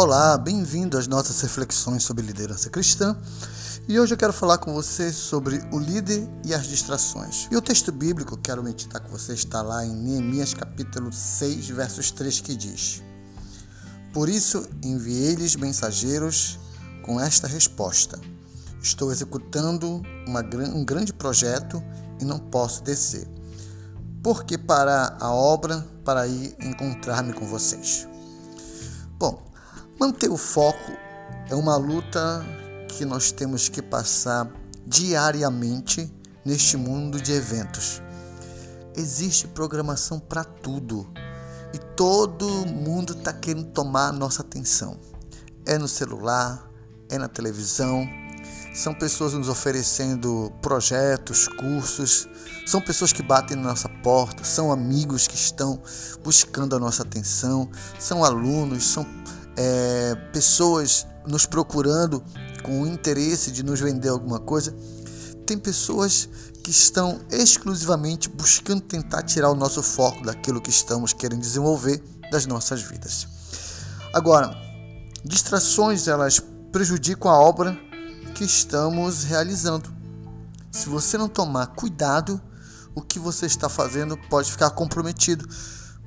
Olá, bem-vindo às nossas reflexões sobre liderança cristã. E hoje eu quero falar com você sobre o líder e as distrações. E o texto bíblico que quero meditar com você está lá em Neemias capítulo 6, versos 3, que diz: Por isso enviei-lhes mensageiros com esta resposta: Estou executando uma, um grande projeto e não posso descer. Porque parar a obra para ir encontrar-me com vocês? Bom, Manter o foco é uma luta que nós temos que passar diariamente neste mundo de eventos. Existe programação para tudo e todo mundo está querendo tomar a nossa atenção. É no celular, é na televisão, são pessoas nos oferecendo projetos, cursos, são pessoas que batem na nossa porta, são amigos que estão buscando a nossa atenção, são alunos, são é, pessoas nos procurando com o interesse de nos vender alguma coisa. Tem pessoas que estão exclusivamente buscando tentar tirar o nosso foco daquilo que estamos querendo desenvolver das nossas vidas. Agora, distrações elas prejudicam a obra que estamos realizando. Se você não tomar cuidado, o que você está fazendo pode ficar comprometido.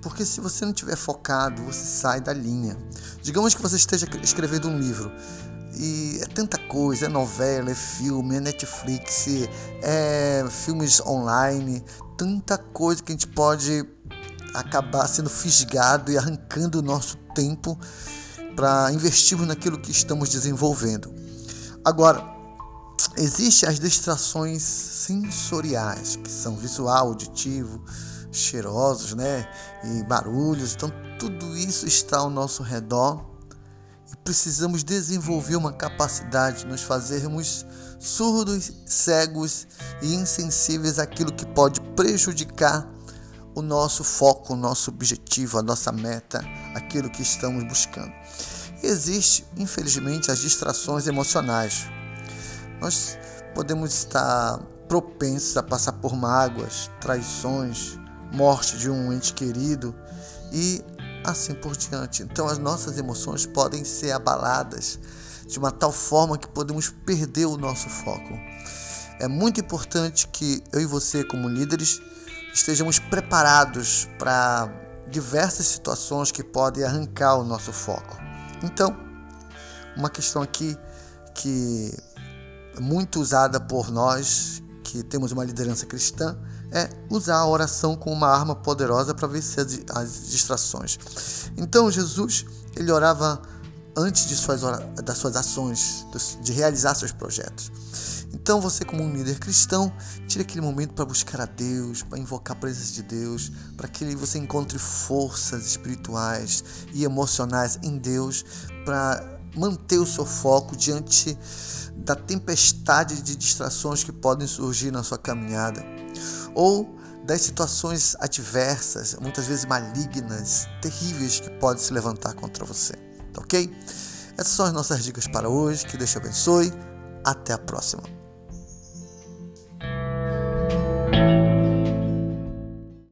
Porque se você não estiver focado, você sai da linha. Digamos que você esteja escrevendo um livro e é tanta coisa, é novela, é filme, é Netflix, é filmes online, tanta coisa que a gente pode acabar sendo fisgado e arrancando o nosso tempo para investirmos naquilo que estamos desenvolvendo. Agora, existem as distrações sensoriais, que são visual, auditivo, cheirosos, né? E barulhos. Então, tudo isso está ao nosso redor e precisamos desenvolver uma capacidade de nos fazermos surdos, cegos e insensíveis àquilo que pode prejudicar o nosso foco, o nosso objetivo, a nossa meta, aquilo que estamos buscando. Existe, infelizmente, as distrações emocionais. Nós podemos estar propensos a passar por mágoas, traições, morte de um ente querido e assim por diante. Então as nossas emoções podem ser abaladas de uma tal forma que podemos perder o nosso foco. É muito importante que eu e você, como líderes, estejamos preparados para diversas situações que podem arrancar o nosso foco. Então, uma questão aqui que é muito usada por nós que temos uma liderança cristã é usar a oração como uma arma poderosa para vencer as distrações. Então Jesus ele orava antes de suas, das suas ações, de realizar seus projetos. Então você como um líder cristão, tire aquele momento para buscar a Deus, para invocar a presença de Deus, para que você encontre forças espirituais e emocionais em Deus para manter o seu foco diante da tempestade de distrações que podem surgir na sua caminhada ou das situações adversas, muitas vezes malignas, terríveis que podem se levantar contra você. Tá ok? Essas são as nossas dicas para hoje. Que Deus te abençoe. Até a próxima.